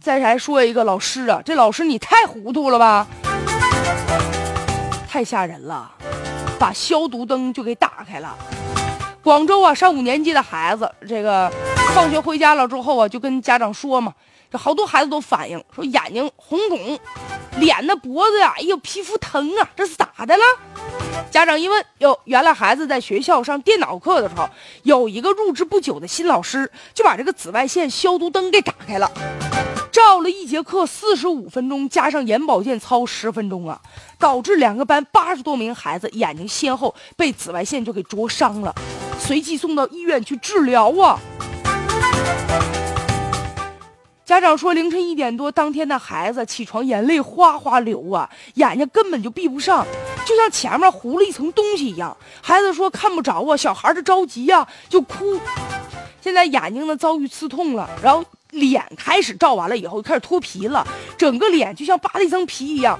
再来说一个老师啊，这老师你太糊涂了吧，太吓人了，把消毒灯就给打开了。广州啊，上五年级的孩子，这个放学回家了之后啊，就跟家长说嘛，这好多孩子都反映说眼睛红肿，脸的脖子呀，哎呦皮肤疼啊，这是咋的了？家长一问，哟，原来孩子在学校上电脑课的时候，有一个入职不久的新老师就把这个紫外线消毒灯给打开了。照了一节课四十五分钟，加上眼保健操十分钟啊，导致两个班八十多名孩子眼睛先后被紫外线就给灼伤了，随即送到医院去治疗啊。家长说，凌晨一点多，当天的孩子起床眼泪哗哗流啊，眼睛根本就闭不上，就像前面糊了一层东西一样。孩子说看不着啊，小孩儿着急呀，就哭。现在眼睛呢遭遇刺痛了，然后。脸开始照完了以后，开始脱皮了，整个脸就像扒了一层皮一样。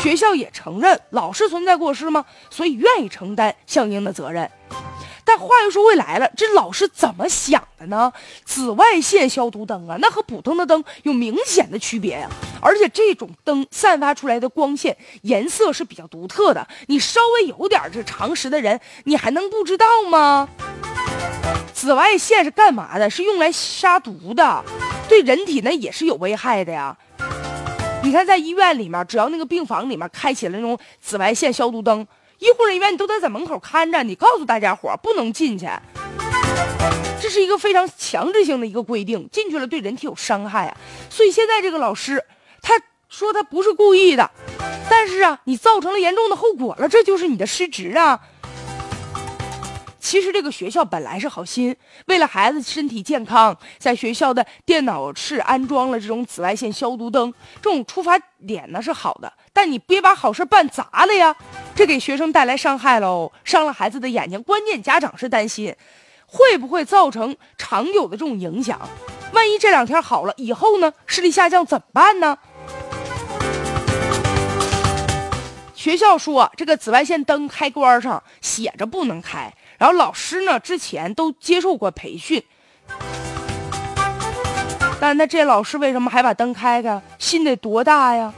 学校也承认老师存在过失吗？所以愿意承担相应的责任。但话又说回来了，这老师怎么想的呢？紫外线消毒灯啊，那和普通的灯有明显的区别呀。而且这种灯散发出来的光线颜色是比较独特的，你稍微有点这常识的人，你还能不知道吗？紫外线是干嘛的？是用来杀毒的，对人体呢也是有危害的呀。你看，在医院里面，只要那个病房里面开启了那种紫外线消毒灯，医护人员你都得在门口看着，你告诉大家伙不能进去。这是一个非常强制性的一个规定，进去了对人体有伤害啊。所以现在这个老师他说他不是故意的，但是啊，你造成了严重的后果了，这就是你的失职啊。其实这个学校本来是好心，为了孩子身体健康，在学校的电脑室安装了这种紫外线消毒灯，这种出发点呢是好的。但你别把好事办砸了呀，这给学生带来伤害喽，伤了孩子的眼睛。关键家长是担心，会不会造成长久的这种影响？万一这两天好了以后呢，视力下降怎么办呢？学校说这个紫外线灯开关上写着不能开。然后老师呢，之前都接受过培训，但那这老师为什么还把灯开开？心得多大呀？